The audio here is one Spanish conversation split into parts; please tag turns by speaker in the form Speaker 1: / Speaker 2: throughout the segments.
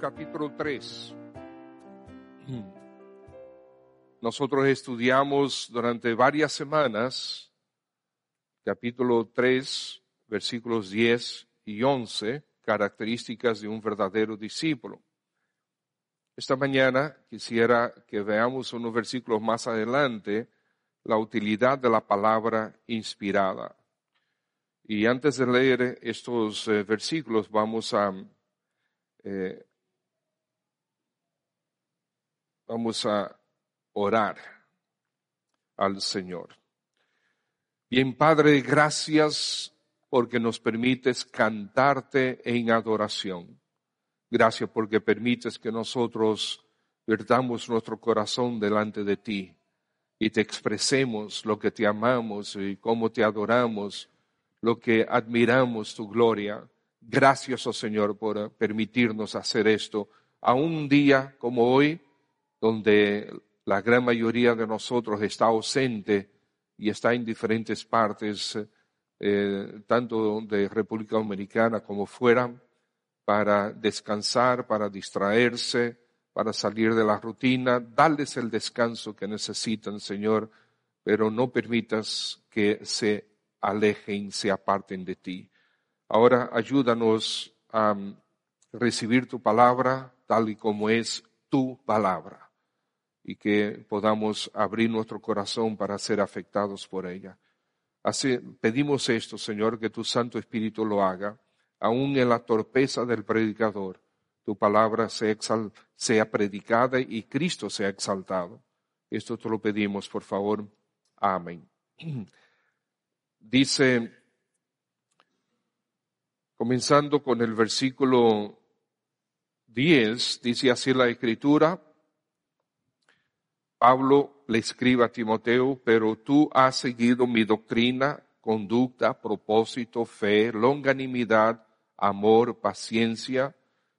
Speaker 1: Capítulo 3. Nosotros estudiamos durante varias semanas capítulo 3, versículos 10 y 11, características de un verdadero discípulo. Esta mañana quisiera que veamos unos versículos más adelante la utilidad de la palabra inspirada. Y antes de leer estos eh, versículos vamos a eh, vamos a orar al Señor. Bien, Padre, gracias porque nos permites cantarte en adoración. Gracias porque permites que nosotros vertamos nuestro corazón delante de ti y te expresemos lo que te amamos y cómo te adoramos, lo que admiramos tu gloria. Gracias, oh Señor, por permitirnos hacer esto a un día como hoy, donde la gran mayoría de nosotros está ausente y está en diferentes partes, eh, tanto de República Dominicana como fuera, para descansar, para distraerse, para salir de la rutina. Dales el descanso que necesitan, Señor, pero no permitas que se alejen, se aparten de ti. Ahora ayúdanos a recibir tu palabra tal y como es tu palabra y que podamos abrir nuestro corazón para ser afectados por ella. Así pedimos esto, Señor, que tu Santo Espíritu lo haga, aun en la torpeza del predicador, tu palabra sea, sea predicada y Cristo sea exaltado. Esto te lo pedimos, por favor. Amén. Dice, comenzando con el versículo 10, dice así la escritura, Pablo le escribe a Timoteo, pero tú has seguido mi doctrina, conducta, propósito, fe, longanimidad, amor, paciencia,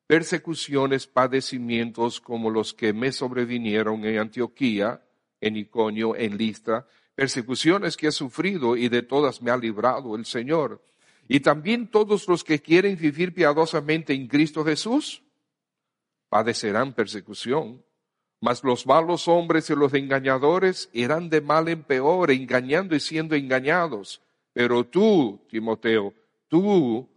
Speaker 1: persecuciones, padecimientos como los que me sobrevinieron en Antioquía, en Iconio, en Listra, persecuciones que he sufrido y de todas me ha librado el Señor. Y también todos los que quieren vivir piadosamente en Cristo Jesús padecerán persecución. Mas los malos hombres y los engañadores irán de mal en peor, engañando y siendo engañados. Pero tú, Timoteo, tú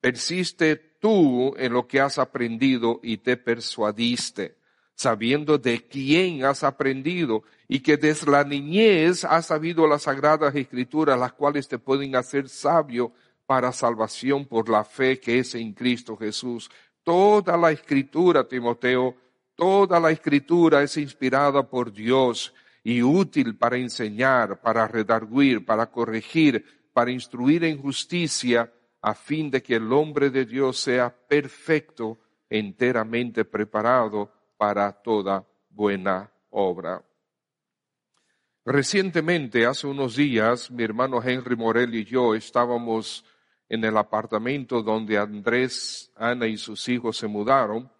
Speaker 1: persiste tú en lo que has aprendido y te persuadiste, sabiendo de quién has aprendido y que desde la niñez has sabido las sagradas escrituras, las cuales te pueden hacer sabio para salvación por la fe que es en Cristo Jesús. Toda la escritura, Timoteo, Toda la escritura es inspirada por Dios y útil para enseñar, para redarguir, para corregir, para instruir en justicia, a fin de que el hombre de Dios sea perfecto, enteramente preparado para toda buena obra. Recientemente, hace unos días, mi hermano Henry Morel y yo estábamos en el apartamento donde Andrés, Ana y sus hijos se mudaron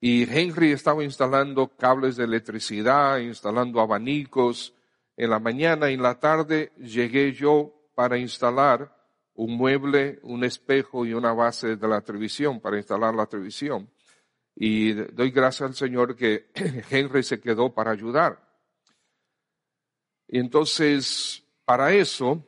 Speaker 1: y Henry estaba instalando cables de electricidad, instalando abanicos. En la mañana y en la tarde llegué yo para instalar un mueble, un espejo y una base de la televisión, para instalar la televisión. Y doy gracias al Señor que Henry se quedó para ayudar. Entonces, para eso,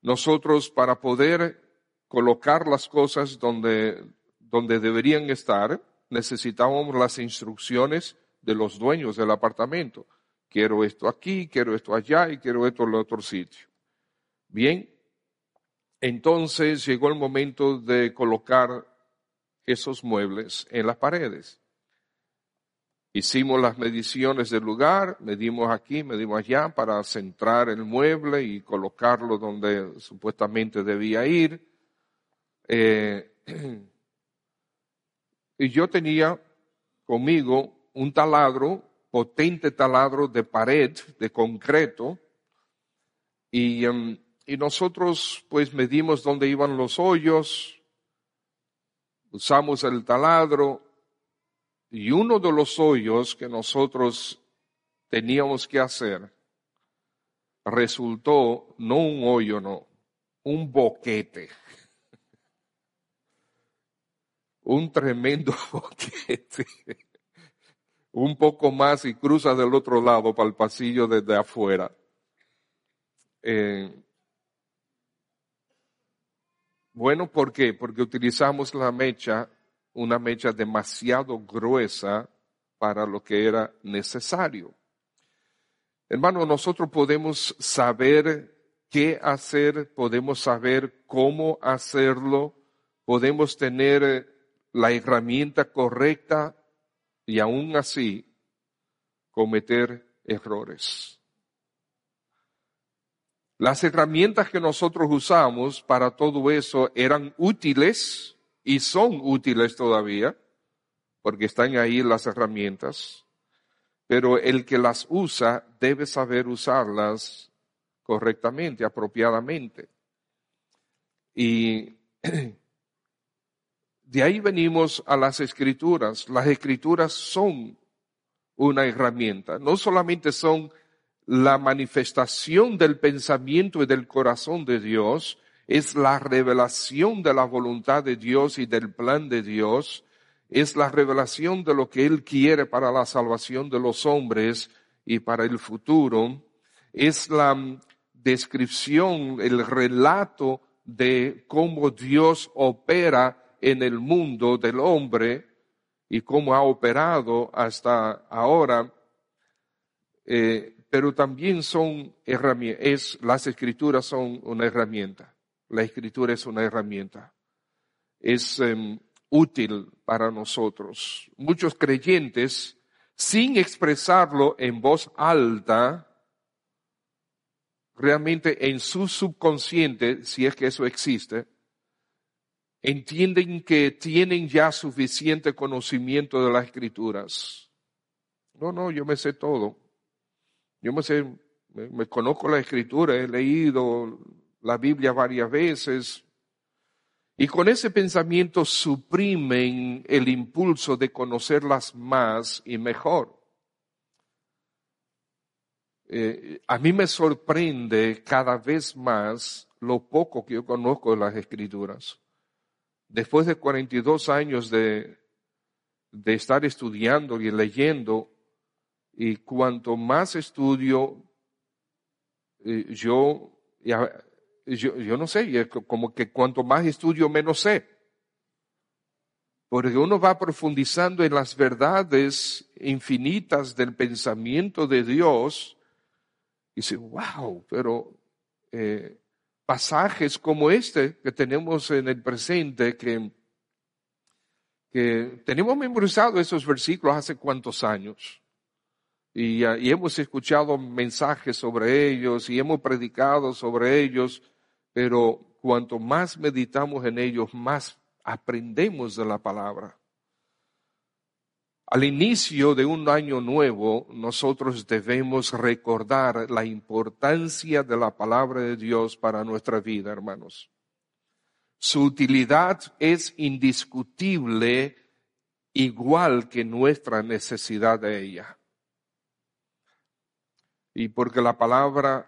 Speaker 1: nosotros, para poder colocar las cosas donde, donde deberían estar, necesitábamos las instrucciones de los dueños del apartamento. Quiero esto aquí, quiero esto allá y quiero esto en otro sitio. Bien, entonces llegó el momento de colocar esos muebles en las paredes. Hicimos las mediciones del lugar, medimos aquí, medimos allá para centrar el mueble y colocarlo donde supuestamente debía ir. Eh, y yo tenía conmigo un taladro, potente taladro de pared, de concreto, y, em, y nosotros pues medimos dónde iban los hoyos, usamos el taladro, y uno de los hoyos que nosotros teníamos que hacer resultó no un hoyo, no, un boquete. Un tremendo boquete. Un poco más y cruza del otro lado para el pasillo desde afuera. Eh, bueno, ¿por qué? Porque utilizamos la mecha una mecha demasiado gruesa para lo que era necesario. Hermano, nosotros podemos saber qué hacer, podemos saber cómo hacerlo, podemos tener la herramienta correcta y aún así cometer errores. Las herramientas que nosotros usamos para todo eso eran útiles y son útiles todavía, porque están ahí las herramientas, pero el que las usa debe saber usarlas correctamente, apropiadamente. Y de ahí venimos a las escrituras. Las escrituras son una herramienta, no solamente son la manifestación del pensamiento y del corazón de Dios, es la revelación de la voluntad de Dios y del plan de Dios, es la revelación de lo que Él quiere para la salvación de los hombres y para el futuro, es la descripción, el relato de cómo Dios opera en el mundo del hombre y cómo ha operado hasta ahora, eh, pero también son herramientas, las escrituras son una herramienta. La escritura es una herramienta. Es em, útil para nosotros. Muchos creyentes, sin expresarlo en voz alta, realmente en su subconsciente, si es que eso existe, entienden que tienen ya suficiente conocimiento de las escrituras. No, no, yo me sé todo. Yo me sé, me conozco la escritura, he leído la Biblia varias veces, y con ese pensamiento suprimen el impulso de conocerlas más y mejor. Eh, a mí me sorprende cada vez más lo poco que yo conozco de las escrituras. Después de 42 años de, de estar estudiando y leyendo, y cuanto más estudio, eh, yo yo, no sé, como que cuanto más estudio, menos sé. Porque uno va profundizando en las verdades infinitas del pensamiento de Dios y dice, wow, pero eh, pasajes como este que tenemos en el presente, que, tenemos memorizado esos versículos hace cuántos años. Y, hemos escuchado mensajes sobre ellos y hemos predicado sobre ellos, pero cuanto más meditamos en ellos, más aprendemos de la palabra. Al inicio de un año nuevo, nosotros debemos recordar la importancia de la palabra de Dios para nuestra vida, hermanos. Su utilidad es indiscutible, igual que nuestra necesidad de ella. Y porque la palabra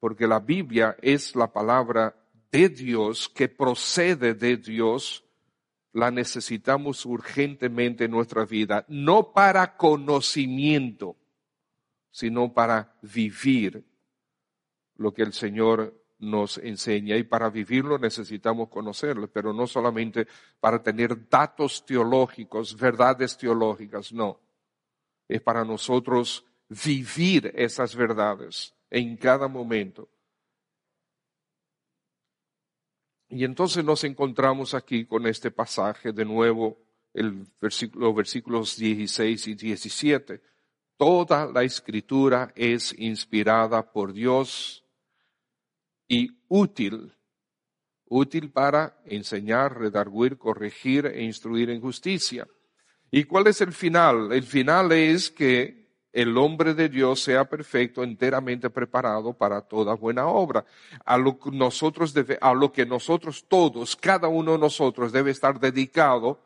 Speaker 1: porque la Biblia es la palabra de Dios que procede de Dios, la necesitamos urgentemente en nuestra vida, no para conocimiento, sino para vivir lo que el Señor nos enseña. Y para vivirlo necesitamos conocerlo, pero no solamente para tener datos teológicos, verdades teológicas, no. Es para nosotros vivir esas verdades en cada momento. Y entonces nos encontramos aquí con este pasaje de nuevo el los versículos 16 y 17. Toda la escritura es inspirada por Dios y útil, útil para enseñar, redarguir, corregir e instruir en justicia. ¿Y cuál es el final? El final es que el hombre de Dios sea perfecto, enteramente preparado para toda buena obra. A lo que nosotros, todos, cada uno de nosotros debe estar dedicado,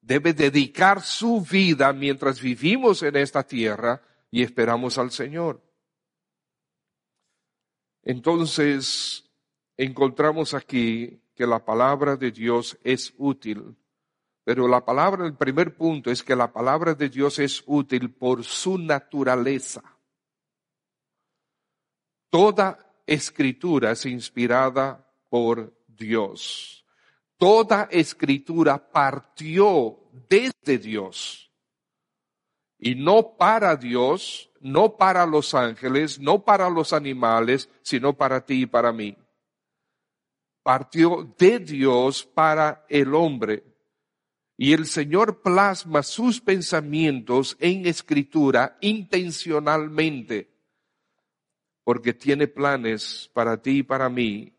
Speaker 1: debe dedicar su vida mientras vivimos en esta tierra y esperamos al Señor. Entonces, encontramos aquí que la palabra de Dios es útil pero la palabra, el primer punto es que la palabra de Dios es útil por su naturaleza. Toda escritura es inspirada por Dios. Toda escritura partió desde Dios. Y no para Dios, no para los ángeles, no para los animales, sino para ti y para mí. Partió de Dios para el hombre y el Señor plasma sus pensamientos en escritura intencionalmente, porque tiene planes para ti y para mí.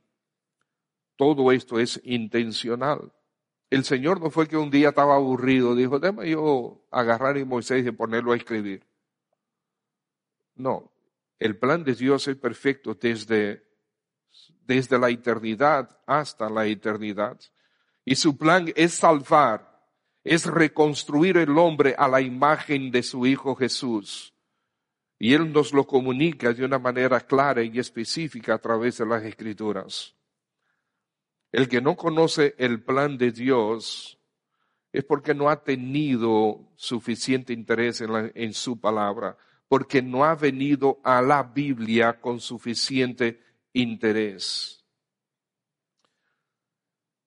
Speaker 1: Todo esto es intencional. El Señor no fue que un día estaba aburrido, dijo, déjame yo agarrar a Moisés y ponerlo a escribir. No, el plan de Dios es perfecto desde, desde la eternidad hasta la eternidad. Y su plan es salvar es reconstruir el hombre a la imagen de su Hijo Jesús. Y Él nos lo comunica de una manera clara y específica a través de las Escrituras. El que no conoce el plan de Dios es porque no ha tenido suficiente interés en, su palabra, porque no ha venido a la Biblia con suficiente interés.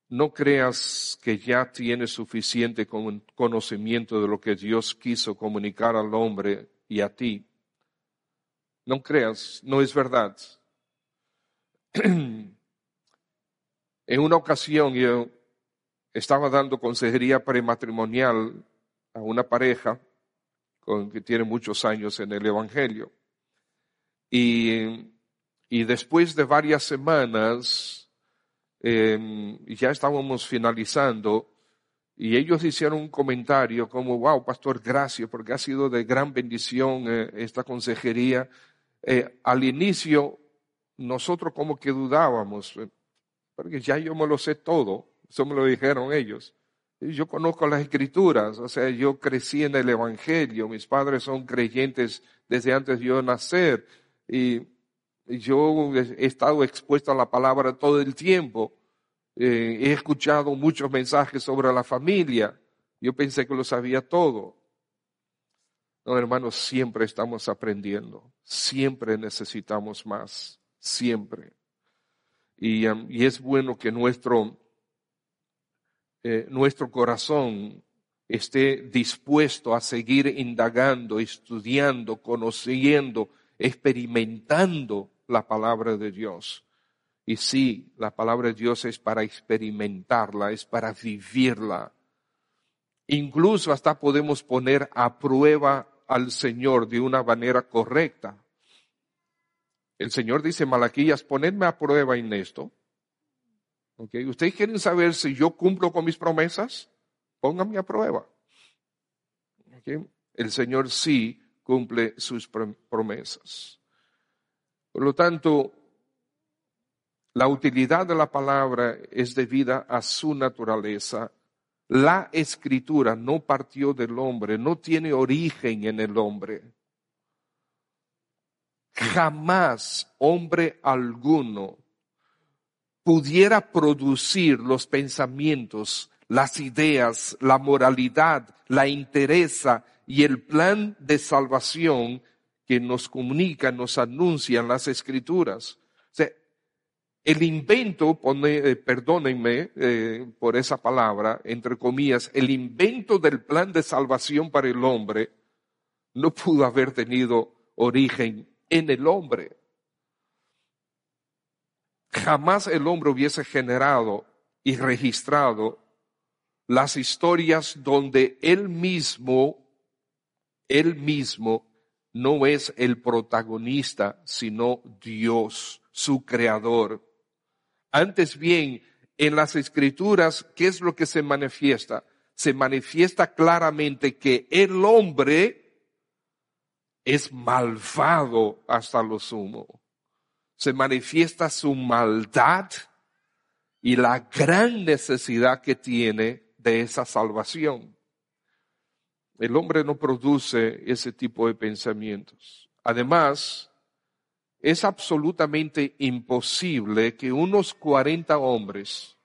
Speaker 1: No creas que ya tienes suficiente conocimiento de lo que Dios quiso comunicar al hombre y a ti. No creas, no es verdad. en una ocasión yo estaba dando consejería prematrimonial a una pareja con, que tiene muchos años en el Evangelio. Y, después de varias semanas, eh, ya estábamos finalizando y ellos hicieron un comentario como, wow, pastor, gracias, porque ha sido de gran bendición eh, esta consejería. Eh, al inicio, nosotros como que dudábamos, eh, porque ya yo me lo sé todo, eso me lo dijeron ellos. Yo conozco las escrituras, o sea, yo crecí en el Evangelio, mis padres son creyentes desde antes de yo nacer, y yo he estado expuesto a la palabra todo el tiempo. Eh, he escuchado muchos mensajes sobre la familia. Yo pensé que lo sabía todo. No, hermanos, siempre estamos aprendiendo. Siempre necesitamos más. Siempre. Y, um, es bueno que nuestro, eh, nuestro corazón esté dispuesto a seguir indagando, estudiando, conociendo, experimentando la palabra de Dios. Y sí, la palabra de Dios es para experimentarla, es para vivirla. Incluso hasta podemos poner a prueba al Señor de una manera correcta. El Señor dice, Malaquías, ponedme a prueba en esto. Okay. ¿Ustedes quieren saber si yo cumplo con mis promesas? Pónganme a prueba. El Señor sí cumple sus promesas. Por lo tanto, la utilidad de la palabra es debida a su naturaleza. La escritura no partió del hombre, no tiene origen en el hombre. Jamás hombre alguno pudiera producir los pensamientos, las ideas, la moralidad, la interesa y el plan de salvación que nos comunican, nos anuncian las escrituras. El invento, eh, perdónenme eh, por esa palabra, entre comillas, el invento del plan de salvación para el hombre no pudo haber tenido origen en el hombre. Jamás el hombre hubiese generado y registrado las historias donde él mismo, él mismo no es el protagonista, sino Dios, su creador. Antes bien, en las escrituras, ¿qué es lo que se manifiesta? Se manifiesta claramente que el hombre es malvado hasta lo sumo. Se manifiesta su maldad y la gran necesidad que tiene de esa salvación. El hombre no produce ese tipo de pensamientos. Además, es absolutamente imposible que unos 40 hombres,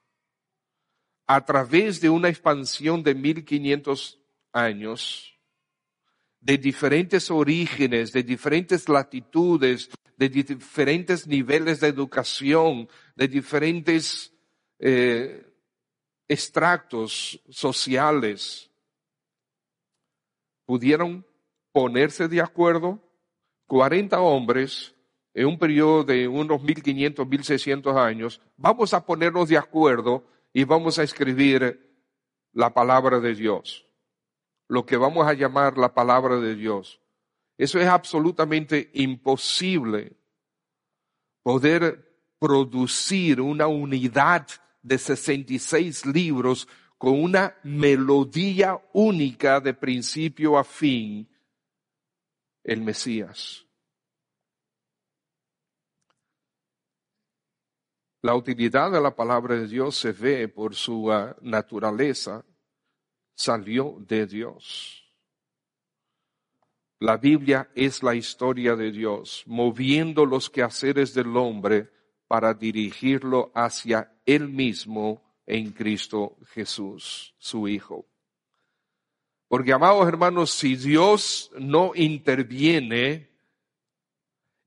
Speaker 1: a través de una expansión de 1500 años, de diferentes orígenes, de diferentes latitudes, de diferentes niveles de educación, de diferentes eh, extractos sociales, pudieron ponerse de acuerdo, 40 hombres, en un periodo de unos 1500, 1600 años, vamos a ponernos de acuerdo y vamos a escribir la palabra de Dios, lo que vamos a llamar la palabra de Dios. Eso es absolutamente imposible poder producir una unidad de 66 libros con una melodía única de principio a fin, el Mesías. La utilidad de la palabra de Dios se ve por su ah, naturaleza, salió de Dios. La Biblia es la historia de Dios, moviendo los quehaceres del hombre para dirigirlo hacia Él mismo en Cristo Jesús, su Hijo. Porque, amados hermanos, si Dios no interviene,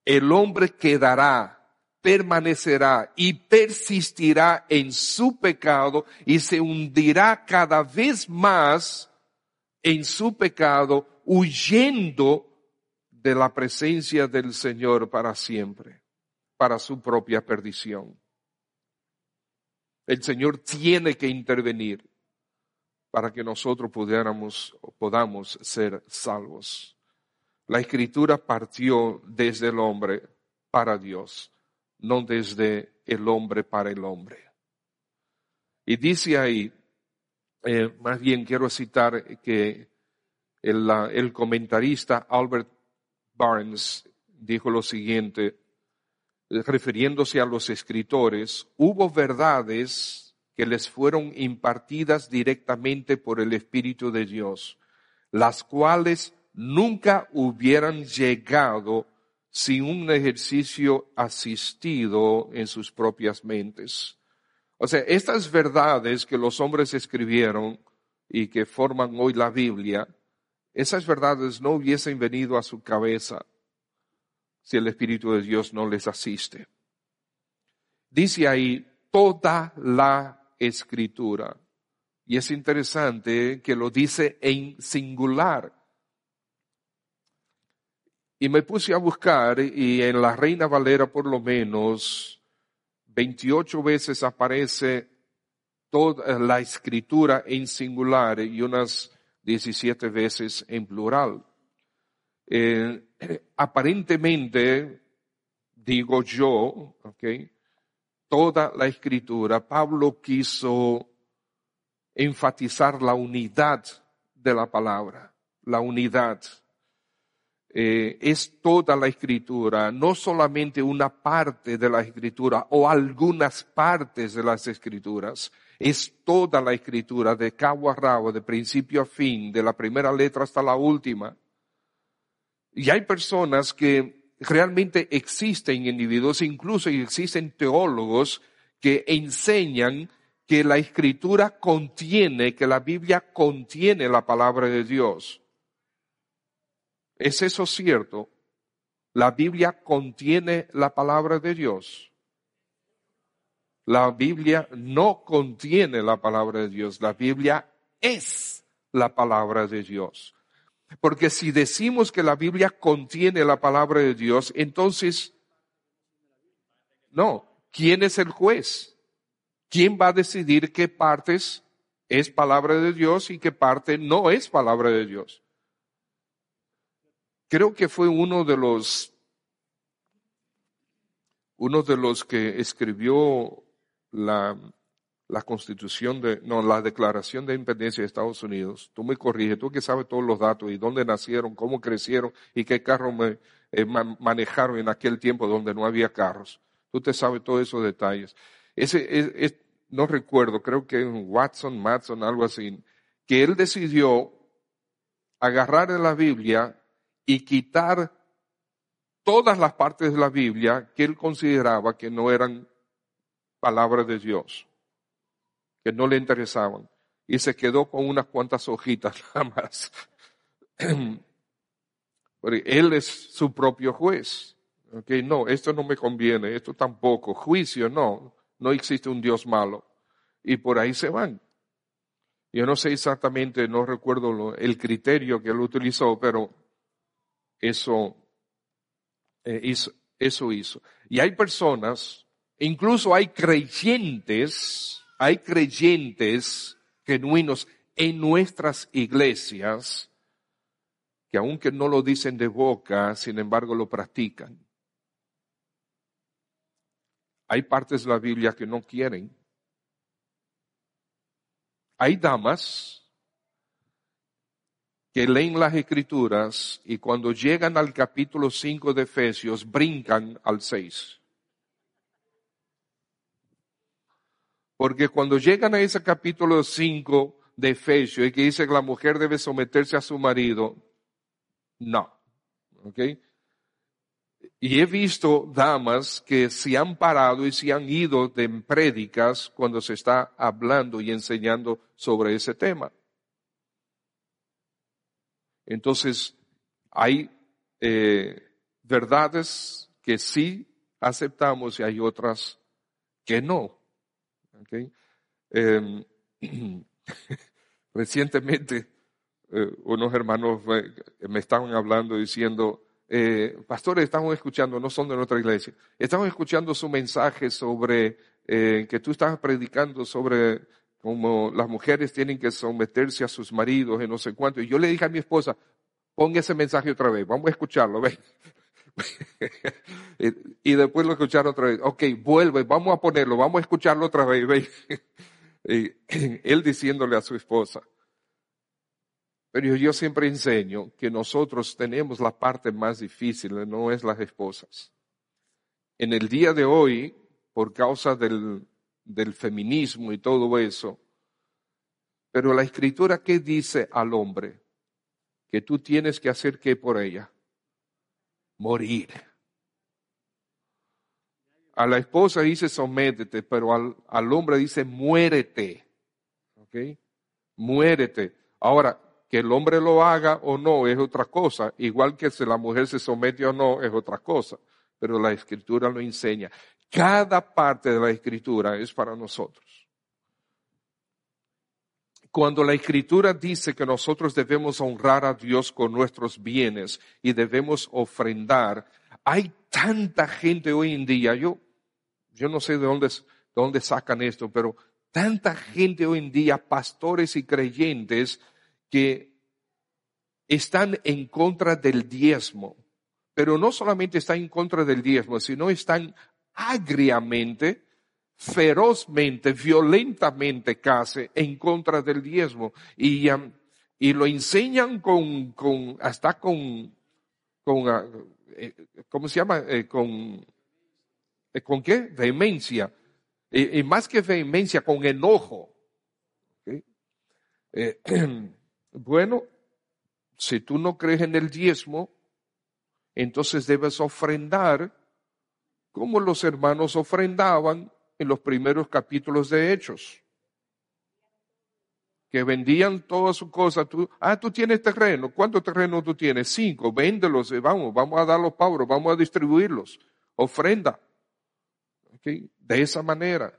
Speaker 1: el hombre quedará, permanecerá y persistirá en su pecado y se hundirá cada vez más en su pecado, huyendo de la presencia del Señor para siempre para su propia perdición. El Señor tiene que intervenir para que nosotros pudiéramos podamos ser salvos. La escritura partió desde el hombre para Dios, no desde el hombre para el hombre. Y dice ahí, eh, más bien quiero citar que el comentarista Albert Barnes dijo lo siguiente, refiriéndose a los escritores, hubo verdades que les fueron impartidas directamente por el Espíritu de Dios, las cuales nunca hubieran llegado sin un ejercicio asistido en sus propias mentes. O sea, estas verdades que los hombres escribieron y que forman hoy la Biblia, esas verdades no hubiesen venido a su cabeza si el Espíritu de Dios no les asiste. Dice ahí toda la escritura. Y es interesante que lo dice en singular. Y me puse a buscar y en la Reina Valera por lo menos 28 veces aparece toda la escritura en singular y unas 17 veces en plural. Eh, aparentemente, digo yo, okay, toda la escritura, Pablo quiso enfatizar la unidad de la palabra, la unidad. Eh, es toda la escritura, no solamente una parte de la escritura o algunas partes de las escrituras, es toda la escritura de cabo a rabo, de principio a fin, de la primera letra hasta la última. Y hay personas que realmente existen individuos, incluso existen teólogos que enseñan que la escritura contiene, que la Biblia contiene la palabra de Dios. ¿Es eso cierto? La Biblia contiene la palabra de Dios. La Biblia no contiene la palabra de Dios. La Biblia es la palabra de Dios. Porque si decimos que la Biblia contiene la palabra de Dios, entonces, no, ¿quién es el juez? ¿Quién va a decidir qué partes es palabra de Dios y qué parte no es palabra de Dios. Creo que fue uno de los uno de los que escribió la, la constitución de, no, la declaración de independencia de Estados Unidos. Tú me corriges, tú que sabes todos los datos y dónde nacieron, cómo crecieron y qué carro me, eh, manejaron en aquel tiempo donde no había carros. Tú te sabes todos esos detalles. Ese, no recuerdo, creo que Watson, Matson, algo así, que él decidió agarrar la Biblia y quitar todas las partes de la Biblia que él consideraba que no eran palabras de Dios, que no le interesaban. Y se quedó con unas cuantas hojitas nada más. él es su propio juez. Okay, no, esto no me conviene, esto tampoco. Juicio, no, no existe un Dios malo. Y por ahí se van. Yo no sé exactamente, no recuerdo el criterio que él utilizó, pero eso eh, hizo, eso hizo. Y hay personas, incluso hay creyentes, hay creyentes genuinos en nuestras iglesias que aunque no lo dicen de boca, sin embargo lo practican. Hay partes de la Biblia que no quieren. Hay damas que leen las escrituras y cuando llegan al capítulo 5 de Efesios brincan al 6. Porque cuando llegan a ese capítulo 5 de Efesios y que dice que la mujer debe someterse a su marido, no. ¿Ok? Y he visto damas que se han parado y se han ido de prédicas cuando se está hablando y enseñando sobre ese tema. Entonces, hay eh, verdades que sí aceptamos y hay otras que no. Em, recientemente, eh, unos hermanos me, estaban hablando diciendo, eh, pastores, estamos escuchando, no son de nuestra iglesia, estamos escuchando su mensaje sobre que tú estabas predicando sobre como las mujeres tienen que someterse a sus maridos y no sé cuánto. Y yo le dije a mi esposa, pon ese mensaje otra vez, vamos a escucharlo, ¿ves? y después lo escucharon otra vez. Ok, vuelve, vamos a ponerlo, vamos a escucharlo otra vez, él diciéndole a su esposa. Pero yo siempre enseño que nosotros tenemos la parte más difícil, no es las esposas. En el día de hoy, por causa del del feminismo y todo eso. Pero la escritura, ¿qué dice al hombre? Que tú tienes que hacer qué por ella? Morir. A la esposa dice sométete, pero al, al hombre dice muérete. ¿Ok? Muérete. Ahora, que el hombre lo haga o no es otra cosa, igual que si la mujer se somete o no es otra cosa, pero la escritura lo enseña. Cada parte de la escritura es para nosotros. Cuando la escritura dice que nosotros debemos honrar a Dios con nuestros bienes y debemos ofrendar, hay tanta gente hoy en día, yo, yo no sé de dónde, de dónde sacan esto, pero tanta gente hoy en día, pastores y creyentes, que están en contra del diezmo. Pero no solamente están en contra del diezmo, sino están agriamente, ferozmente, violentamente casi en contra del diezmo. Y, um, y lo enseñan con, hasta con, uh, eh, ¿cómo se llama? Eh, con, eh, ¿con qué? Vehemencia. Y, más que vehemencia, con enojo. bueno, si tú no crees en el diezmo, entonces debes ofrendar como los hermanos ofrendaban en los primeros capítulos de Hechos. Que vendían todas sus cosas. Tú, ah, tú tienes terreno. ¿Cuántos terrenos tú tienes? Cinco. Véndelos. Eh, vamos, vamos a dar los pavos. Vamos a distribuirlos. Ofrenda. De esa manera.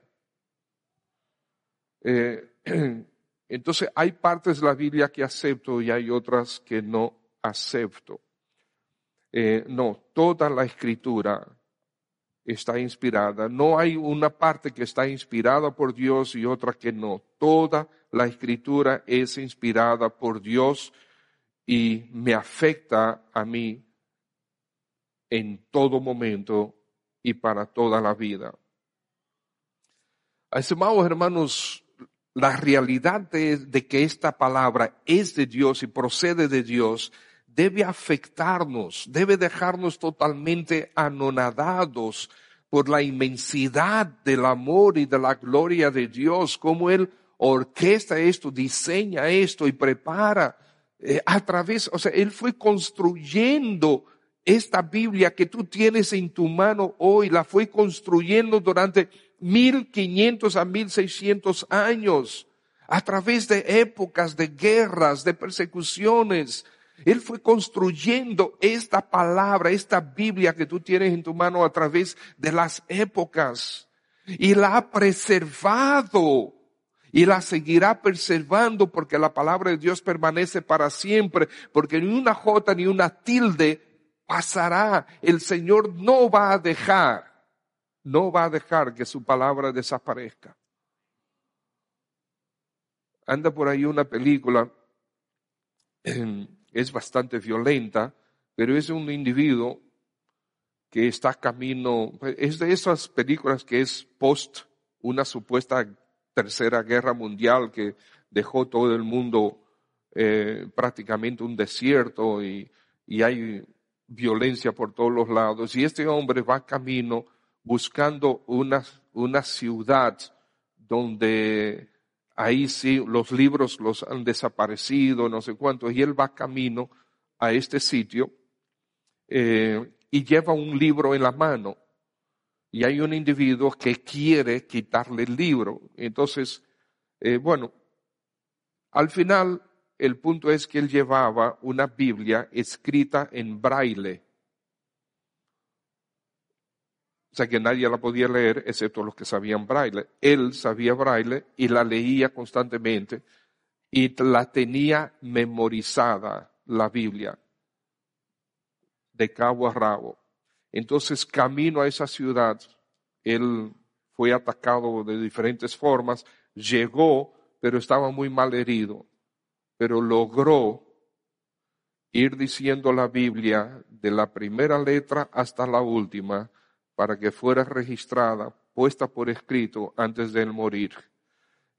Speaker 1: Eh, entonces hay partes de la Biblia que acepto y hay otras que no acepto. Eh, no, toda la escritura está inspirada. No hay una parte que está inspirada por Dios y otra que no. Toda la escritura es inspirada por Dios y me afecta a mí en todo momento y para toda la vida. Estimados hermanos, la realidad de, que esta palabra es de Dios y procede de Dios debe afectarnos, debe dejarnos totalmente anonadados por la inmensidad del amor y de la gloria de Dios, como Él orquesta esto, diseña esto y prepara eh, a través, o sea, Él fue construyendo esta Biblia que tú tienes en tu mano hoy, la fue construyendo durante 1500 a 1600 años, a través de épocas de guerras, de persecuciones. Él fue construyendo esta palabra, esta Biblia que tú tienes en tu mano a través de las épocas y la ha preservado y la seguirá preservando porque la palabra de Dios permanece para siempre, porque ni una jota ni una tilde pasará. El Señor no va a dejar no va a dejar que su palabra desaparezca. Anda por ahí una película, es bastante violenta, pero es un individuo que está camino, es de esas películas que es post una supuesta tercera guerra mundial que dejó todo el mundo eh, prácticamente un desierto y, y hay violencia por todos los lados. Y este hombre va camino buscando una, una ciudad donde ahí sí los libros los han desaparecido, no sé cuánto, y él va camino a este sitio eh, y lleva un libro en la mano. Y hay un individuo que quiere quitarle el libro. Entonces, eh, bueno, al final el punto es que él llevaba una Biblia escrita en braille. O sea que nadie la podía leer excepto los que sabían braille. Él sabía braille y la leía constantemente y la tenía memorizada la Biblia de cabo a rabo. Entonces, camino a esa ciudad, él fue atacado de diferentes formas, llegó, pero estaba muy mal herido, pero logró ir diciendo la Biblia de la primera letra hasta la última para que fuera registrada, puesta por escrito antes de él morir.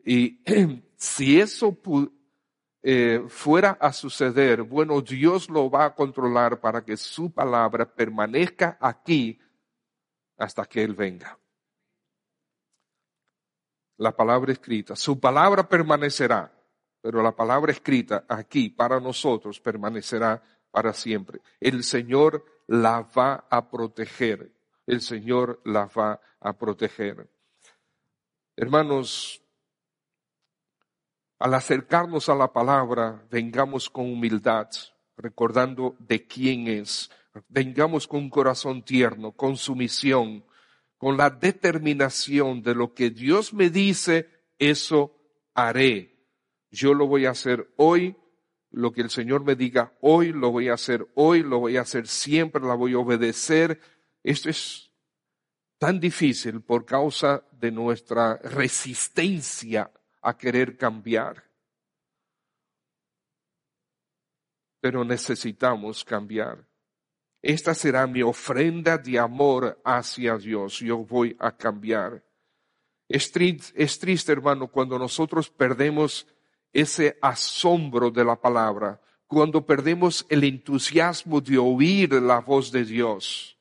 Speaker 1: Y si eso eh, fuera a suceder, bueno, Dios lo va a controlar para que su palabra permanezca aquí hasta que Él venga. La palabra escrita, su palabra permanecerá, pero la palabra escrita aquí para nosotros permanecerá para siempre. El Señor la va a proteger el Señor la va a proteger. Hermanos, al acercarnos a la palabra, vengamos con humildad, recordando de quién es. Vengamos con un corazón tierno, con sumisión, con la determinación de lo que Dios me dice, eso haré. Yo lo voy a hacer hoy, lo que el Señor me diga hoy, lo voy a hacer hoy, lo voy a hacer siempre, la voy a obedecer, esto es tan difícil por causa de nuestra resistencia a querer cambiar. Pero necesitamos cambiar. Esta será mi ofrenda de amor hacia Dios. Yo voy a cambiar. Es triste, hermano, cuando nosotros perdemos ese asombro de la palabra, cuando perdemos el entusiasmo de oír la voz de Dios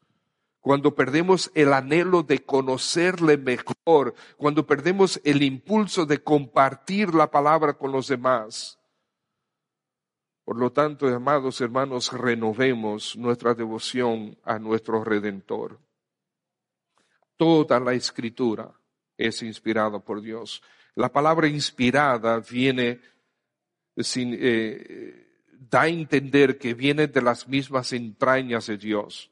Speaker 1: cuando perdemos el anhelo de conocerle mejor, cuando perdemos el impulso de compartir la palabra con los demás. Por lo tanto, amados hermanos, renovemos nuestra devoción a nuestro Redentor. Toda la escritura es inspirada por Dios. La palabra inspirada viene sin, eh, da a entender que viene de las mismas entrañas de Dios.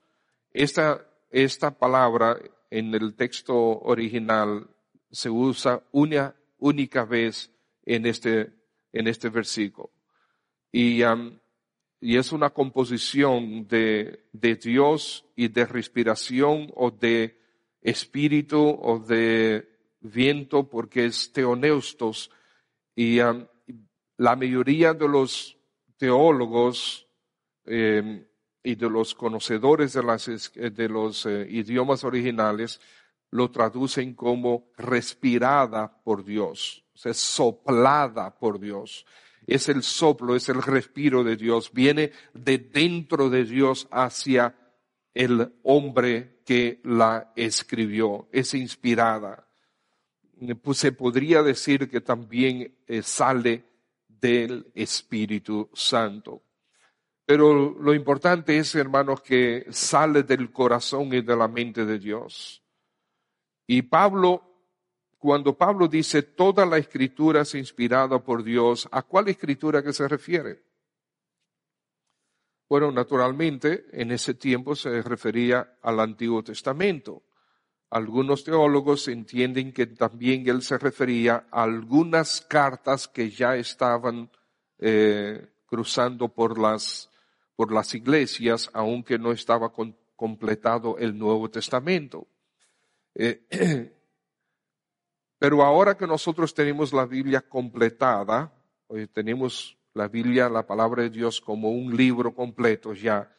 Speaker 1: Esta esta palabra en el texto original se usa una única vez en este, en este versículo. Y, um, y es una composición de, de, Dios y de respiración o de espíritu o de viento porque es teoneustos y um, la mayoría de los teólogos em, y de los conocedores de, las, de los eh, idiomas originales lo traducen como respirada por Dios, o soplada por Dios. Es el soplo, es el respiro de Dios, viene de dentro de Dios hacia el hombre que la escribió, es inspirada. Pues se podría decir que también eh, sale del Espíritu Santo. Pero lo importante es, hermanos, que sale del corazón y de la mente de Dios. Y Pablo, cuando Pablo dice toda la escritura es inspirada por Dios, ¿a cuál escritura que se refiere? Bueno, naturalmente, en ese tiempo se refería al Antiguo Testamento. Algunos teólogos entienden que también él se refería a algunas cartas que ya estaban eh, cruzando por las, por las iglesias, aunque no estaba completado el Nuevo Testamento. Eh, pero ahora que nosotros tenemos la Biblia completada, hoy tenemos la Biblia, la palabra de Dios como un libro completo ya,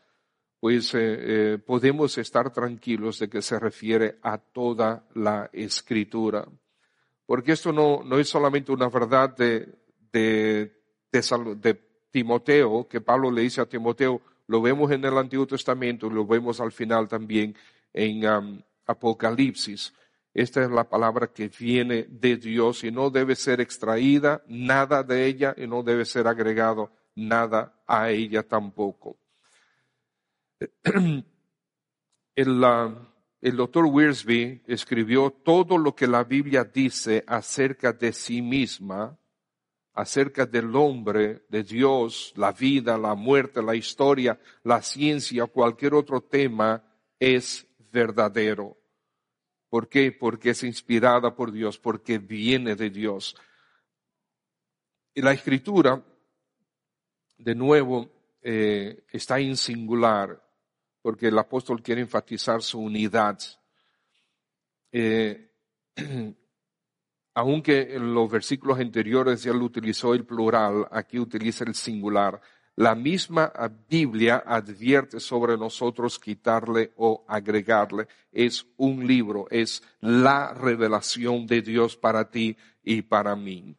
Speaker 1: pues eh, eh, podemos estar tranquilos de que se refiere a toda la escritura. Porque esto no, es solamente una verdad de, de, de, Timoteo, que Pablo le dice a Timoteo, lo vemos en el Antiguo Testamento lo vemos al final también en um, Apocalipsis. Esta es la palabra que viene de Dios y no debe ser extraída nada de ella y no debe ser agregado nada a ella tampoco. El, el doctor Wiersbe escribió todo lo que la Biblia dice acerca de sí misma, acerca del hombre, de Dios, la vida, la muerte, la historia, la ciencia, cualquier otro tema, es verdadero. ¿Por qué? Porque es inspirada por Dios, porque viene de Dios. Y la escritura, de nuevo, eh, está en singular, porque el apóstol quiere enfatizar su unidad. Eh, aunque en los versículos anteriores ya lo utilizó el plural, aquí utiliza el singular. La misma Biblia advierte sobre nosotros quitarle o agregarle. Es un libro, es la revelación de Dios para ti y para mí.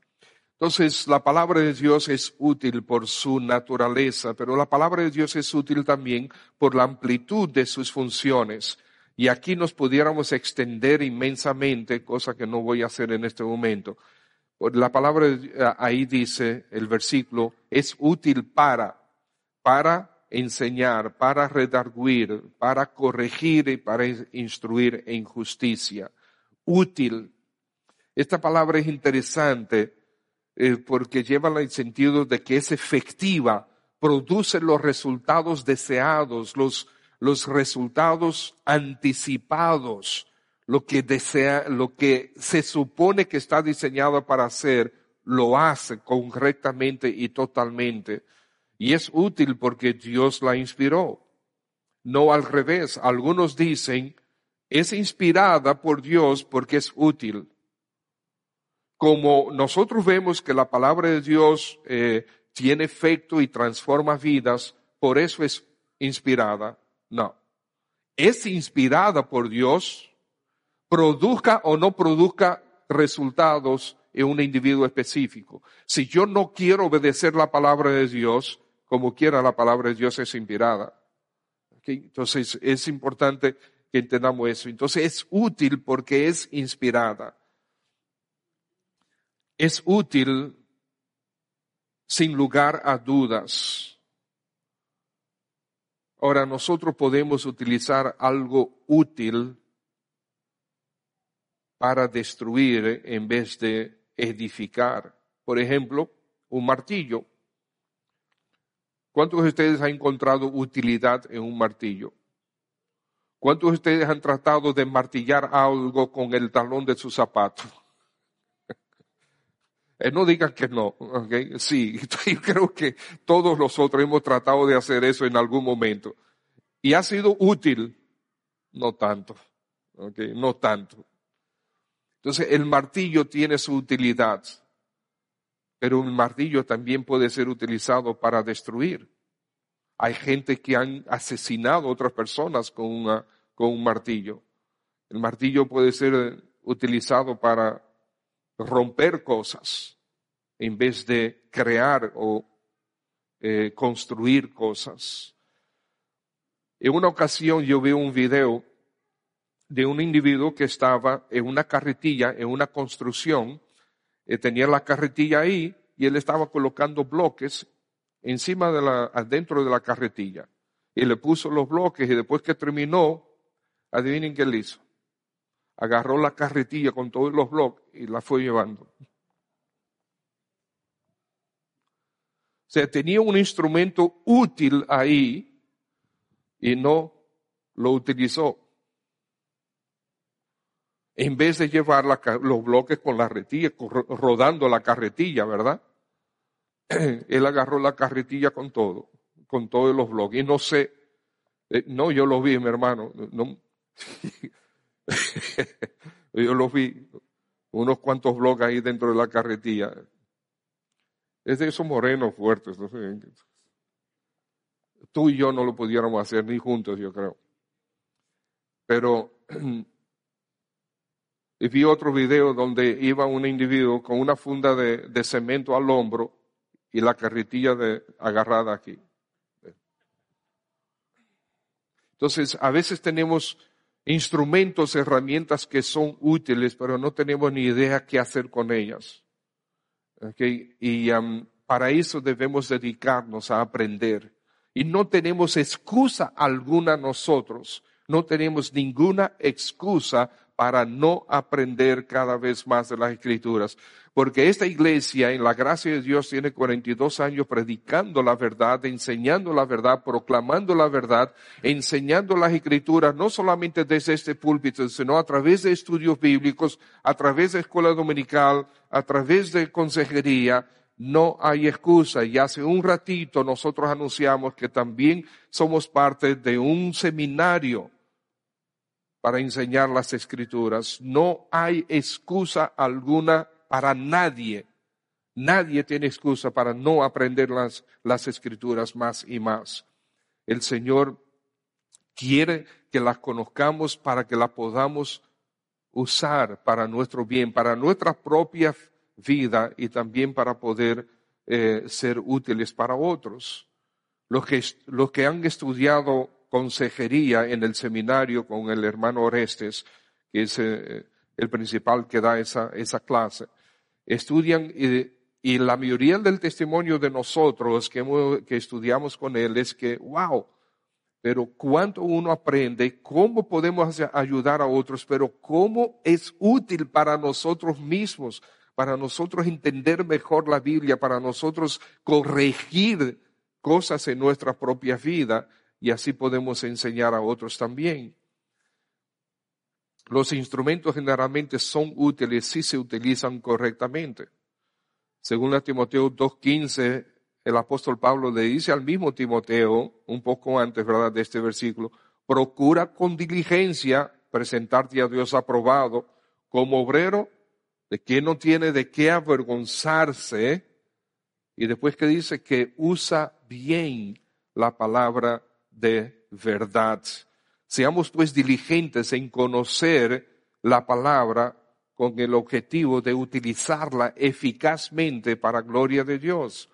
Speaker 1: Entonces, la palabra de Dios es útil por su naturaleza, pero la palabra de Dios es útil también por la amplitud de sus funciones. Y aquí nos pudiéramos extender inmensamente, cosa que no voy a hacer en este momento. La palabra ahí dice, el versículo, es útil para, para enseñar, para redarguir, para corregir y para instruir en justicia. Útil. Esta palabra es interesante eh, porque lleva el sentido de que es efectiva, produce los resultados deseados, los, los resultados anticipados lo que desea, lo que se supone que está diseñado para hacer, lo hace correctamente y totalmente. Y es útil porque Dios la inspiró. No al revés. Algunos dicen, es inspirada por Dios porque es útil. Como nosotros vemos que la palabra de Dios eh, tiene efecto y transforma vidas, por eso es inspirada. No. Es inspirada por Dios produzca o no produzca resultados en un individuo específico. Si yo no quiero obedecer la palabra de Dios, como quiera la palabra de Dios es inspirada. Entonces es importante que entendamos eso. Entonces es útil porque es inspirada. Es útil sin lugar a dudas. Ahora nosotros podemos utilizar algo útil para destruir en vez de edificar. Por ejemplo, un martillo. ¿Cuántos de ustedes han encontrado utilidad en un martillo? ¿Cuántos de ustedes han tratado de martillar algo con el talón de su zapato? Eh, no digan que no, ¿okay? sí, yo creo que todos nosotros hemos tratado de hacer eso en algún momento. Y ha sido útil, no tanto. ¿okay? no tanto. Entonces el martillo tiene su utilidad, pero un martillo también puede ser utilizado para destruir. Hay gente que han asesinado a otras personas con, con un martillo. El martillo puede ser utilizado para romper cosas en vez de crear o eh, construir cosas. En una ocasión yo vi un video de un individuo que estaba en una carretilla, en una construcción, eh, tenía la carretilla ahí y él estaba colocando bloques encima de la, adentro de la carretilla. Y le puso los bloques y después que terminó, adivinen qué le hizo. Agarró la carretilla con todos los bloques y la fue llevando. O sea, tenía un instrumento útil ahí y no lo utilizó. En vez de llevar los bloques con la carretilla, rodando la carretilla, ¿verdad? él agarró la carretilla con todo, con todos los bloques. Y no sé, eh, no, yo lo vi, mi hermano. No, yo lo vi, unos cuantos bloques ahí dentro de la carretilla. Es de esos morenos fuertes. Tú y yo no lo pudiéramos hacer ni juntos, yo creo. Pero vi otro video donde iba un individuo con una funda de, cemento al hombro y la carretilla agarrada aquí. Entonces, a veces tenemos instrumentos, herramientas que son útiles, pero no tenemos ni idea qué hacer con ellas. Y um, para eso debemos dedicarnos a aprender. Y no tenemos excusa alguna nosotros, no tenemos ninguna excusa para no aprender cada vez más de las escrituras. Porque esta iglesia, en la gracia de Dios, tiene 42 años predicando la verdad, enseñando la verdad, proclamando la verdad, enseñando las escrituras, no solamente desde este púlpito, sino a través de estudios bíblicos, a través de escuela dominical, a través de consejería. No hay excusa. Y hace un ratito nosotros anunciamos que también somos parte de un seminario para enseñar las escrituras. No hay excusa alguna para nadie. Nadie tiene excusa para no aprender las, las escrituras más y más. El Señor quiere que las conozcamos para que las podamos usar para nuestro bien, para nuestra propia vida y también para poder eh, ser útiles para otros. Los que, los que han estudiado consejería en el seminario con el hermano Orestes, que es eh, el principal que da esa, esa clase. Estudian y, la mayoría del testimonio de nosotros que, que estudiamos con él es que, wow, pero cuánto uno aprende, cómo podemos ayudar a otros, pero cómo es útil para nosotros mismos, para nosotros entender mejor la Biblia, para nosotros corregir cosas en nuestra propia vida y así podemos enseñar a otros también. Los instrumentos generalmente son útiles si se utilizan correctamente. Según la Timoteo 2.15, el apóstol Pablo le dice al mismo Timoteo, un poco antes, ¿verdad?, de este versículo, procura con diligencia presentarte a Dios aprobado como obrero de quien no tiene de qué avergonzarse. Y después que dice que usa bien la palabra de verdad. Seamos pues diligentes en conocer la palabra con el objetivo de utilizarla eficazmente para gloria de Dios.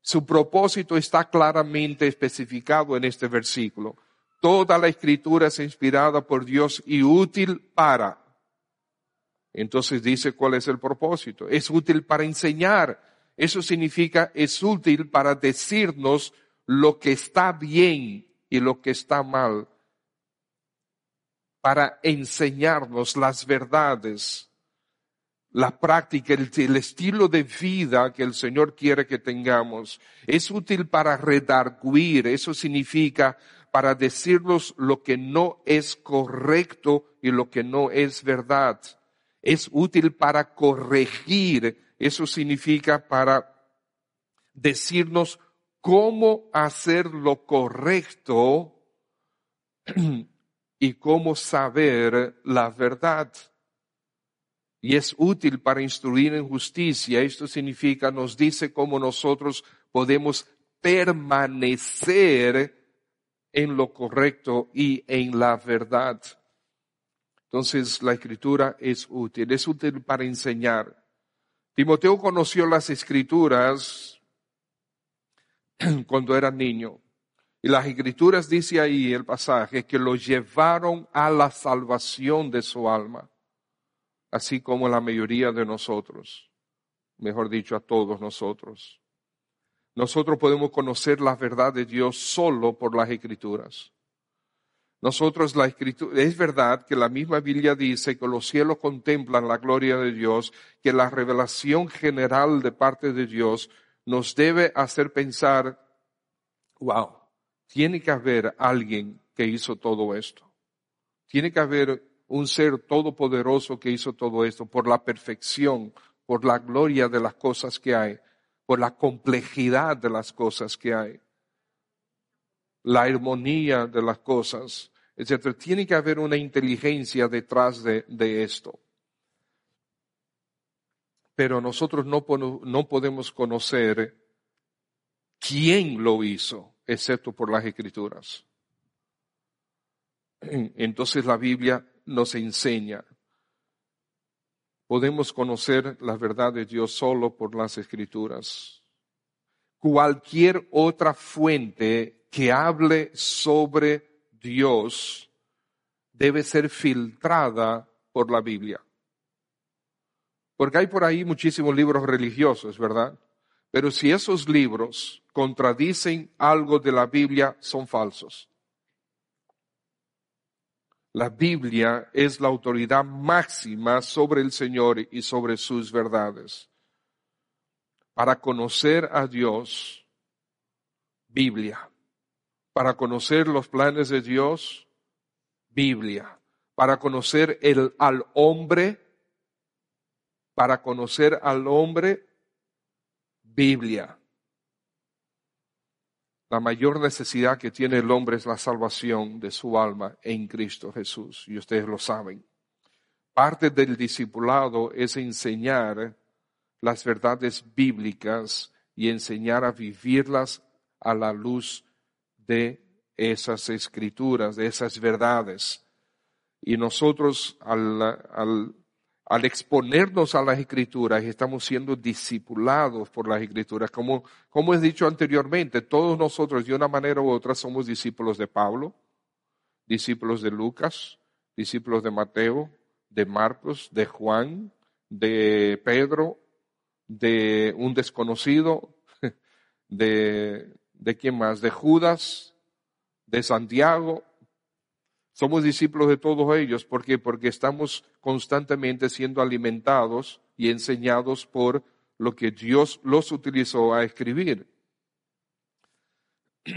Speaker 1: Su propósito está claramente especificado en este versículo. Toda la escritura es inspirada por Dios y útil para. Entonces dice cuál es el propósito. Es útil para enseñar. Eso significa es útil para decirnos lo que está bien y lo que está mal, para enseñarnos las verdades, la práctica, el, estilo de vida que el Señor quiere que tengamos. Es útil para redarguir, eso significa para decirnos lo que no es correcto y lo que no es verdad. Es útil para corregir, eso significa para decirnos cómo hacer lo correcto y cómo saber la verdad. Y es útil para instruir en justicia. Esto significa, nos dice cómo nosotros podemos permanecer en lo correcto y en la verdad. Entonces la escritura es útil, es útil para enseñar. Timoteo conoció las escrituras cuando era niño. Y las escrituras dice ahí el pasaje que lo llevaron a la salvación de su alma, así como la mayoría de nosotros, mejor dicho, a todos nosotros. Nosotros podemos conocer la verdad de Dios solo por las escrituras. Nosotros la escritura, es verdad que la misma Biblia dice que los cielos contemplan la gloria de Dios, que la revelación general de parte de Dios nos debe hacer pensar, wow, tiene que haber alguien que hizo todo esto. Tiene que haber un ser todopoderoso que hizo todo esto por la perfección, por la gloria de las cosas que hay por la complejidad de las cosas que hay, la armonía de las cosas, etc. Tiene que haber una inteligencia detrás de, esto. Pero nosotros no, no podemos conocer quién lo hizo, excepto por las escrituras. Entonces la Biblia nos enseña podemos conocer la verdad de Dios solo por las escrituras. Cualquier otra fuente que hable sobre Dios debe ser filtrada por la Biblia. Porque hay por ahí muchísimos libros religiosos, ¿verdad? Pero si esos libros contradicen algo de la Biblia, son falsos. La Biblia es la autoridad máxima sobre el Señor y sobre sus verdades. Para conocer a Dios, Biblia. Para conocer los planes de Dios, Biblia. Para conocer al hombre, para conocer al hombre, Biblia. La mayor necesidad que tiene el hombre es la salvación de su alma en Cristo Jesús, y ustedes lo saben. Parte del discipulado es enseñar las verdades bíblicas y enseñar a vivirlas a la luz de esas escrituras, de esas verdades. Y nosotros al, al al exponernos a las escrituras, estamos siendo discipulados por las escrituras. Como, como he dicho anteriormente, todos nosotros de una manera u otra somos discípulos de Pablo, discípulos de Lucas, discípulos de Mateo, de Marcos, de Juan, de Pedro, de un desconocido, de, de quién más, de Judas, de Santiago, somos discípulos de todos ellos. ¿Por qué? Porque estamos constantemente siendo alimentados y enseñados por lo que Dios los utilizó a escribir.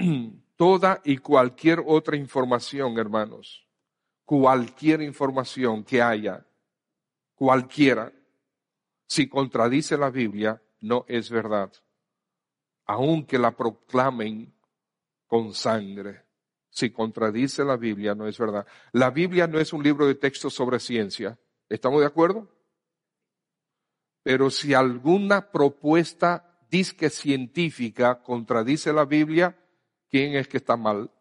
Speaker 1: Toda y cualquier otra información, hermanos, cualquier información que haya, cualquiera, si contradice la Biblia, no es verdad, aunque la proclamen con sangre si contradice la Biblia, no es verdad. La Biblia no es un libro de texto sobre ciencia. ¿Estamos de acuerdo? Pero si alguna propuesta disque científica contradice la Biblia, ¿quién es que está mal?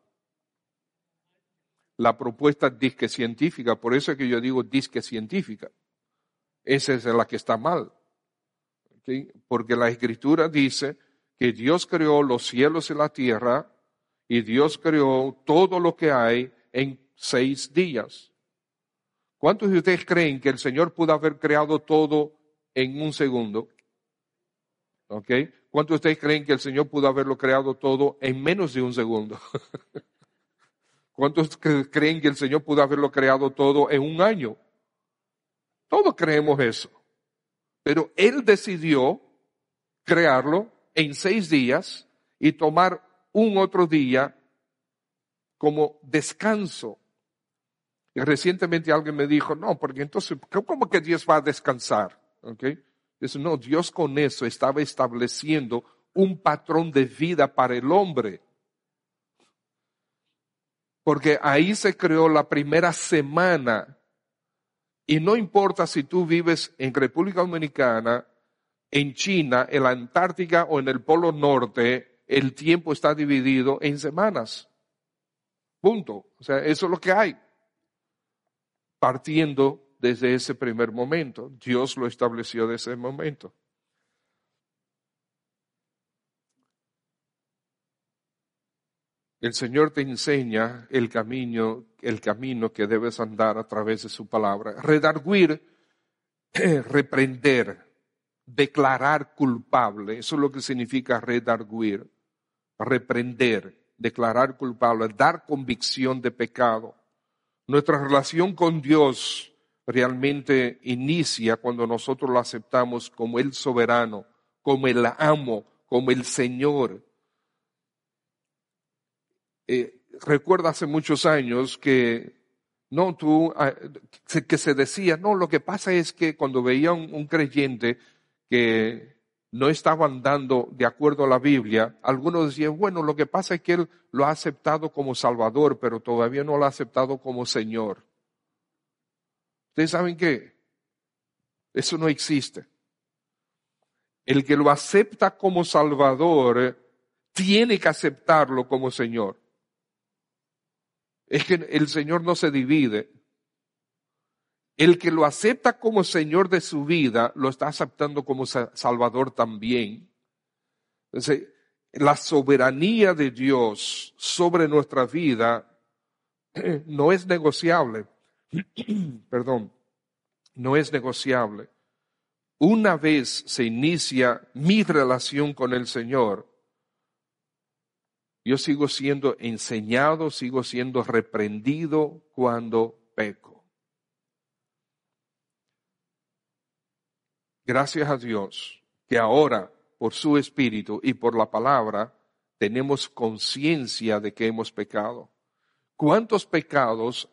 Speaker 1: La propuesta disque científica, por eso es que yo digo disque científica. Esa es la que está mal. Porque la escritura dice que Dios creó los cielos y la tierra y Dios creó todo lo que hay en seis días. ¿Cuántos de ustedes creen que el Señor pudo haber creado todo en un segundo? ¿Ok? ¿Cuántos de ustedes creen que el Señor pudo haberlo creado todo en menos de un segundo? ¿Cuántos creen que el Señor pudo haberlo creado todo en un año? Todos creemos eso. Pero Él decidió crearlo en seis días y tomar un otro día como descanso. Y recientemente alguien me dijo, no, porque entonces, ¿cómo que Dios va a descansar? ¿Okay? Dice, no, Dios con eso estaba estableciendo un patrón de vida para el hombre. porque ahí se creó la primera semana. Y no importa si tú vives en República Dominicana, en China, en la Antártica o en el Polo Norte, el tiempo está dividido en semanas. Punto. O sea, eso es lo que hay. Partiendo desde ese primer momento. Dios lo estableció desde ese momento. El Señor te enseña el camino, el camino que debes andar a través de su palabra. Redarguir, reprender, declarar culpable. Eso es lo que significa redarguir. Reprender, declarar culpable, dar convicción de pecado. Nuestra relación con Dios realmente inicia cuando nosotros lo aceptamos como el soberano, como el amo, como el Señor eh, recuerdo hace muchos años que no tú ah, que se decía no lo que pasa es que cuando veía un creyente que no estaba andando de acuerdo a la Biblia, algunos decían, bueno, lo que pasa es que él lo ha aceptado como Salvador, pero todavía no lo ha aceptado como Señor. ¿Ustedes saben qué? Eso no existe. El que lo acepta como Salvador tiene que aceptarlo como Señor es que el Señor no se divide. El que lo acepta como Señor de su vida, lo está aceptando como Salvador también. Entonces, la soberanía de Dios sobre nuestra vida no es negociable. Perdón, no es negociable. Una vez se inicia mi relación con el Señor, yo sigo siendo enseñado, sigo siendo reprendido cuando peco. Gracias a Dios que ahora, por su Espíritu y por la palabra, tenemos conciencia de que hemos pecado. ¿Cuántos pecados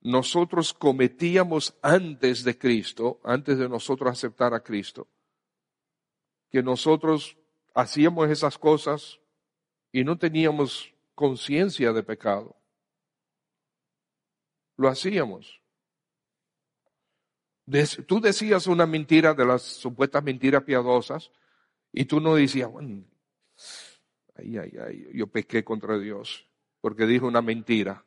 Speaker 1: nosotros cometíamos antes de Cristo, antes de nosotros aceptar a Cristo? Que nosotros hacíamos esas cosas y no teníamos conciencia de pecado. Lo hacíamos. Tú decías una mentira de las supuestas mentiras piadosas y tú no decías, bueno, ay, ay, ay, yo pequé contra Dios porque dijo una mentira.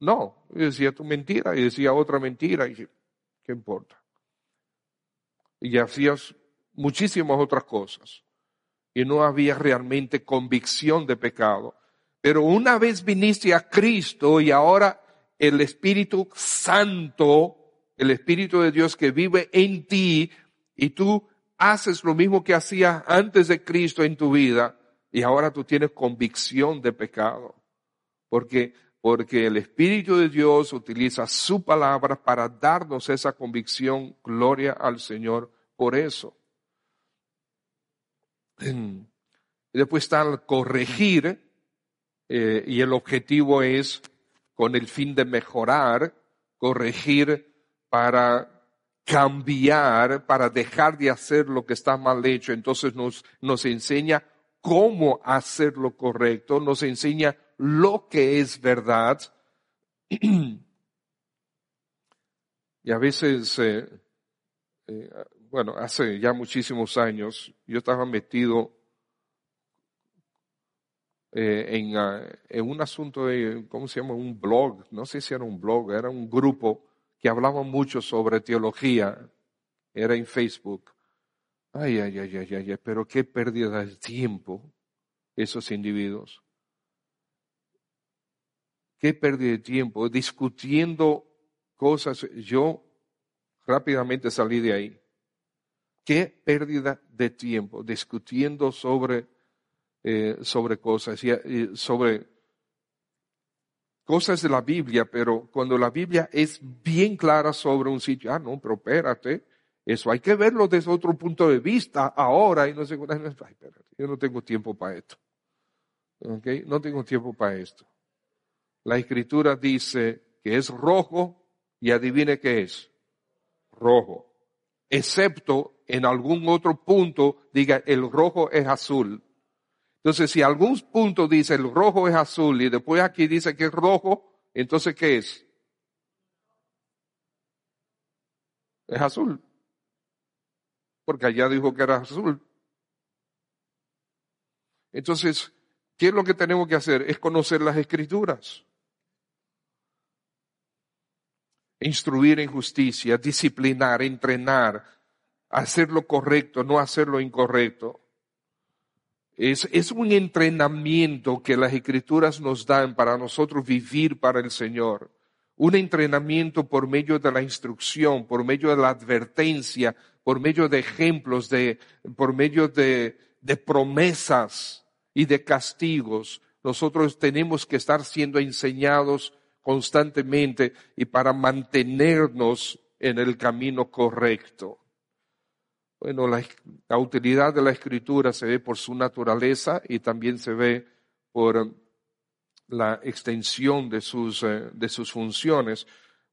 Speaker 1: No, yo decía tu mentira y decía otra mentira y ¿qué importa? Y hacías muchísimas otras cosas y no había realmente convicción de pecado. Pero una vez viniste a Cristo y ahora el Espíritu Santo, el Espíritu de Dios que vive en ti y tú haces lo mismo que hacías antes de Cristo en tu vida y ahora tú tienes convicción de pecado. Porque, porque el Espíritu de Dios utiliza su palabra para darnos esa convicción. Gloria al Señor por eso. Después está el corregir, eh, y el objetivo es, con el fin de mejorar, corregir para cambiar, para dejar de hacer lo que está mal hecho. Entonces nos, nos enseña cómo hacer lo correcto, nos enseña lo que es verdad. y a veces eh, eh, bueno, hace ya muchísimos años, yo estaba metido eh, ah, en, un asunto de, ¿cómo se llama? Un blog, no sé si era un blog, era un grupo que hablaba mucho sobre teología, era en Facebook. Ay, ay, ay, ay, ay, pero qué pérdida de tiempo esos individuos. Qué pérdida de tiempo discutiendo cosas. Yo rápidamente salí de ahí. Qué pérdida de tiempo discutiendo sobre, eh, sobre cosas, sobre cosas de la Biblia, pero cuando la Biblia es bien clara sobre un sitio, ah, no, pero espérate, eso hay que verlo desde otro punto de vista ahora y no sé, ay, espérate, yo no tengo tiempo para esto. ¿Okay? No tengo tiempo para esto. La escritura dice que es rojo y adivine qué es. Rojo. Excepto en algún otro punto diga el rojo es azul. Entonces, si algún punto dice el rojo es azul y después aquí dice que es rojo, entonces ¿qué es? Es azul. Porque allá dijo que era azul. Entonces, ¿qué es lo que tenemos que hacer? Es conocer las escrituras. Instruir en justicia, disciplinar, entrenar, hacer lo correcto, no hacer lo incorrecto. Es, es, un entrenamiento que las escrituras nos dan para nosotros vivir para el Señor. Un entrenamiento por medio de la instrucción, por medio de la advertencia, por medio de ejemplos, de, por medio de, de promesas y de castigos. Nosotros tenemos que estar siendo enseñados constantemente y para mantenernos en el camino correcto. Bueno, la, utilidad de la escritura se ve por su naturaleza y también se ve por um, la extensión de sus, eh, de sus funciones.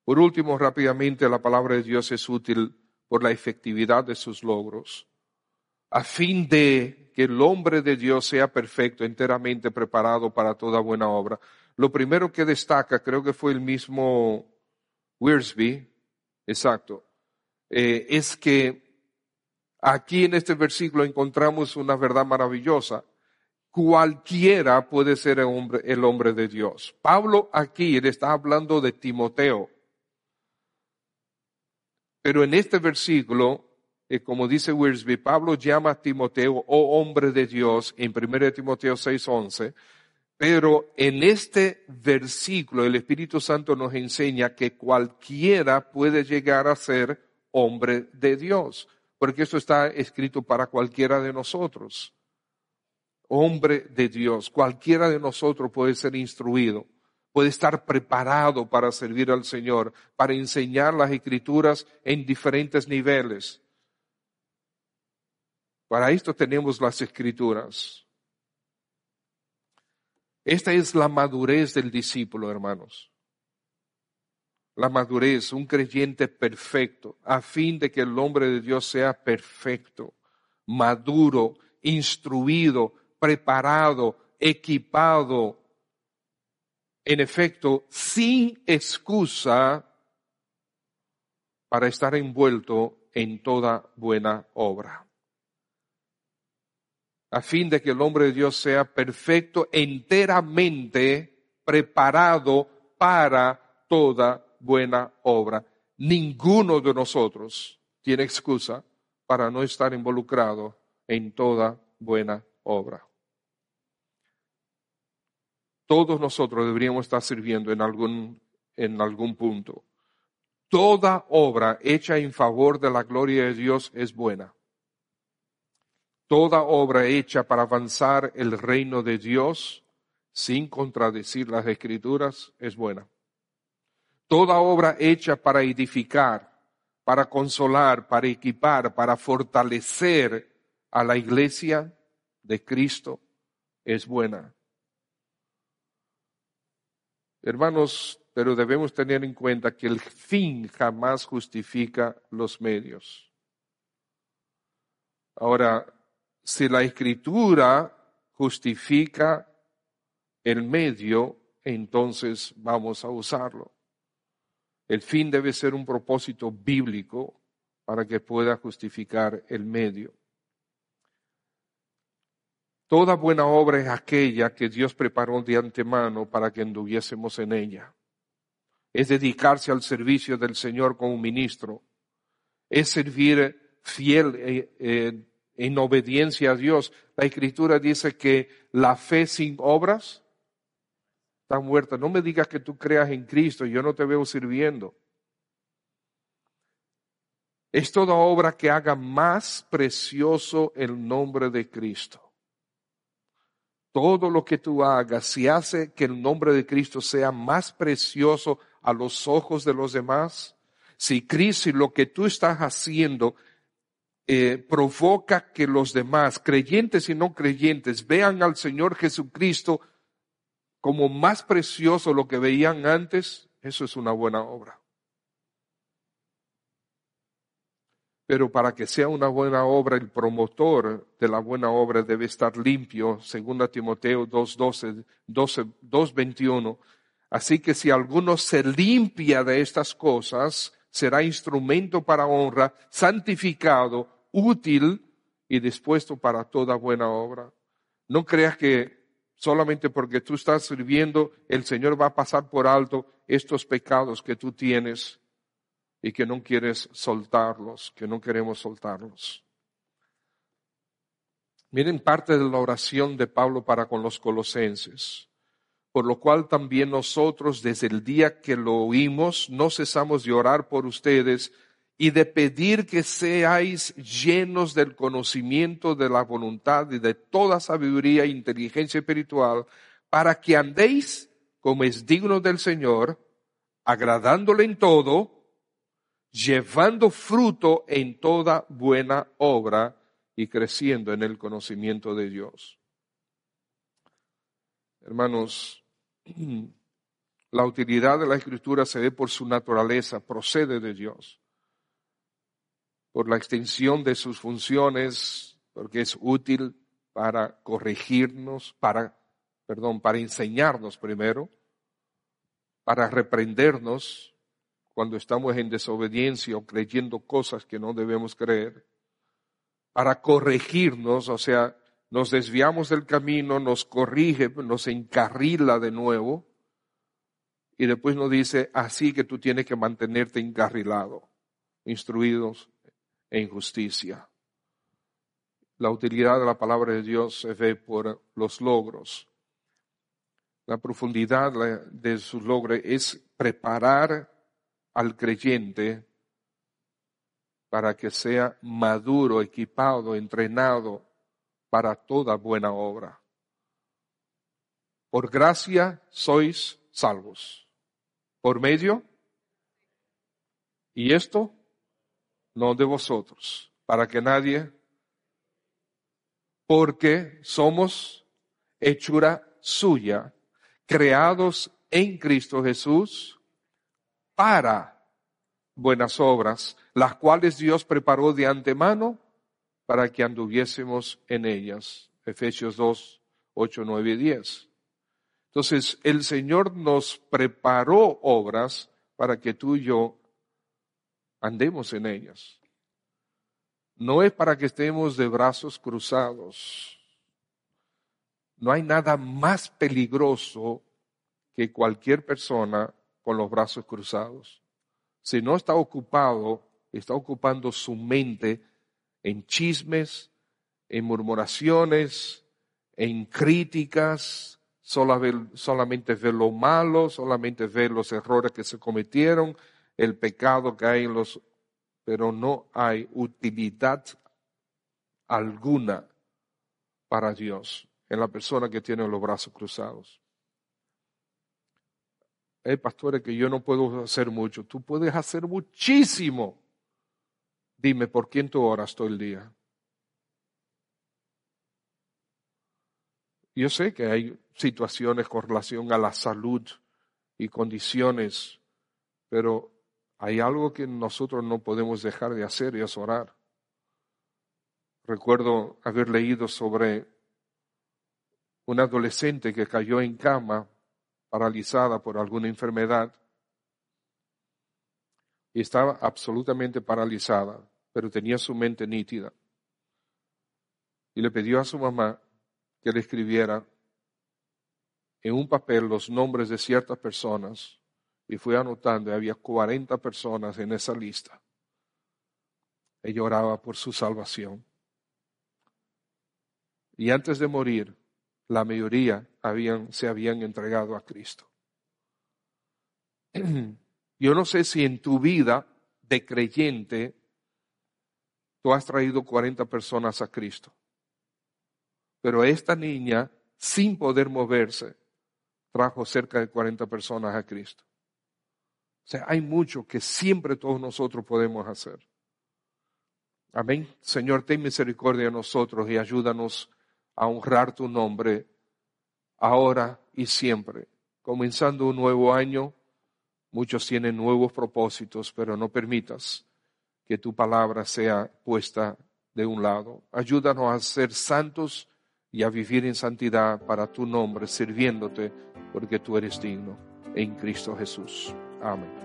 Speaker 1: Por último, rápidamente, la palabra de Dios es útil por la efectividad de sus logros, a fin de que el hombre de Dios sea perfecto, enteramente preparado para toda buena obra. Lo primero que destaca, creo que fue el mismo Wiersbe, exacto, eh, es que Aquí en este versículo encontramos una verdad maravillosa. Cualquiera puede ser el hombre, el hombre de Dios. Pablo aquí está hablando de Timoteo. Pero en este versículo, eh, como dice Wiersbe, Pablo llama a Timoteo, oh hombre de Dios, en 1 Timoteo 6:11. Pero en este versículo el Espíritu Santo nos enseña que cualquiera puede llegar a ser hombre de Dios porque esto está escrito para cualquiera de nosotros. Hombre de Dios, cualquiera de nosotros puede ser instruido, puede estar preparado para servir al Señor, para enseñar las escrituras en diferentes niveles. Para esto tenemos las escrituras. Esta es la madurez del discípulo, hermanos la madurez, un creyente perfecto, a fin de que el hombre de Dios sea perfecto, maduro, instruido, preparado, equipado, en efecto, sin excusa para estar envuelto en toda buena obra. A fin de que el hombre de Dios sea perfecto, enteramente preparado para toda buena obra. Ninguno de nosotros tiene excusa para no estar involucrado en toda buena obra. Todos nosotros deberíamos estar sirviendo en algún, en algún punto. Toda obra hecha en favor de la gloria de Dios es buena. Toda obra hecha para avanzar el reino de Dios sin contradecir las escrituras es buena. Toda obra hecha para edificar, para consolar, para equipar, para fortalecer a la iglesia de Cristo es buena. Hermanos, pero debemos tener en cuenta que el fin jamás justifica los medios. Ahora, si la escritura justifica el medio, entonces vamos a usarlo. El fin debe ser un propósito bíblico para que pueda justificar el medio. Toda buena obra es aquella que Dios preparó de antemano para que anduviésemos en ella. Es dedicarse al servicio del Señor como ministro. Es servir fiel eh, eh, en obediencia a Dios. La Escritura dice que la fe sin obras está muerta. No me digas que tú creas en Cristo, yo no te veo sirviendo. Es toda obra que haga más precioso el nombre de Cristo. Todo lo que tú hagas, si hace que el nombre de Cristo sea más precioso a los ojos de los demás, si Cristo y lo que tú estás haciendo eh, provoca que los demás, creyentes y no creyentes, vean al Señor Jesucristo como más precioso lo que veían antes, eso es una buena obra. pero para que sea una buena obra, el promotor de la buena obra debe estar limpio, según Timoteo 2.12, 2.21. Así que si alguno se limpia de estas cosas, será instrumento para honra, santificado, útil y dispuesto para toda buena obra. No creas que solamente porque tú estás sirviendo, el Señor va a pasar por alto estos pecados que tú tienes y que no quieres soltarlos, que no queremos soltarlos. Miren parte de la oración de Pablo para con los colosenses, por lo cual también nosotros desde el día que lo oímos no cesamos de orar por ustedes y de pedir que seáis llenos del conocimiento de la voluntad y de toda sabiduría e inteligencia espiritual, para que andéis como es digno del Señor, agradándole en todo, llevando fruto en toda buena obra y creciendo en el conocimiento de Dios. Hermanos, la utilidad de la escritura se ve por su naturaleza, procede de Dios, por la extensión de sus funciones, porque es útil para corregirnos, para, perdón, para enseñarnos primero, para reprendernos, cuando estamos en desobediencia o creyendo cosas que no debemos creer, para corregirnos, o sea, nos desviamos del camino, nos corrige, nos encarrila de nuevo, y después nos dice, así que tú tienes que mantenerte encarrilado, instruidos en justicia. La utilidad de la palabra de Dios se ve por los logros. La profundidad de sus logros es preparar al creyente para que sea maduro, equipado, entrenado para toda buena obra. Por gracia sois salvos. Por medio. Y esto no de vosotros, para que nadie, porque somos hechura suya, creados en Cristo Jesús para buenas obras, las cuales Dios preparó de antemano para que anduviésemos en ellas. Efesios 2, 8, 9 y 10. Entonces, el Señor nos preparó obras para que tú y yo andemos en ellas. No es para que estemos de brazos cruzados. No hay nada más peligroso que cualquier persona con los brazos cruzados. Si no está ocupado, está ocupando su mente en chismes, en murmuraciones, en críticas, solamente ve lo malo, solamente ve los errores que se cometieron, el pecado que hay en los... Pero no hay utilidad alguna para Dios en la persona que tiene los brazos cruzados hey, pastores, que yo no puedo hacer mucho. Tú puedes hacer muchísimo. Dime, ¿por quién tú oras todo el día? Yo sé que hay situaciones con relación a la salud y condiciones, pero hay algo que nosotros no podemos dejar de hacer y es orar. Recuerdo haber leído sobre un adolescente que cayó en cama paralizada por alguna enfermedad y estaba absolutamente paralizada, pero tenía su mente nítida. Y le pidió a su mamá que le escribiera en un papel los nombres de ciertas personas y fue anotando, había 40 personas en esa lista. Ella oraba por su salvación. Y antes de morir, la mayoría se habían entregado a Cristo. Yo no sé si en tu vida de creyente tú has traído 40 personas a Cristo, pero esta niña, sin poder moverse, trajo cerca de 40 personas a Cristo. Sea, hay mucho que siempre todos nosotros podemos hacer. Amén. Señor, ten misericordia de nosotros y ayúdanos a honrar tu nombre ahora y siempre. Comenzando un nuevo año, muchos tienen nuevos propósitos, pero no permitas que tu palabra sea puesta de un lado. Ayúdanos a ser santos y a vivir en santidad para tu nombre, sirviéndote, porque tú eres digno. En Cristo Jesús. Amén.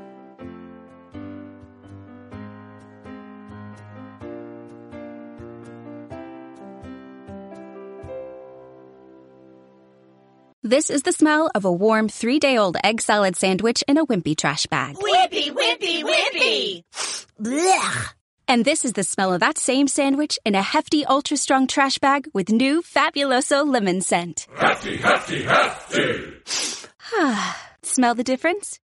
Speaker 2: This is the smell of a warm three day old egg salad sandwich in a wimpy trash bag.
Speaker 3: Wimpy, wimpy, wimpy!
Speaker 2: Blech! And this is the smell of that same sandwich in a hefty, ultra strong trash bag with new Fabuloso lemon scent.
Speaker 4: Hefty, hefty, hefty!
Speaker 2: smell the difference?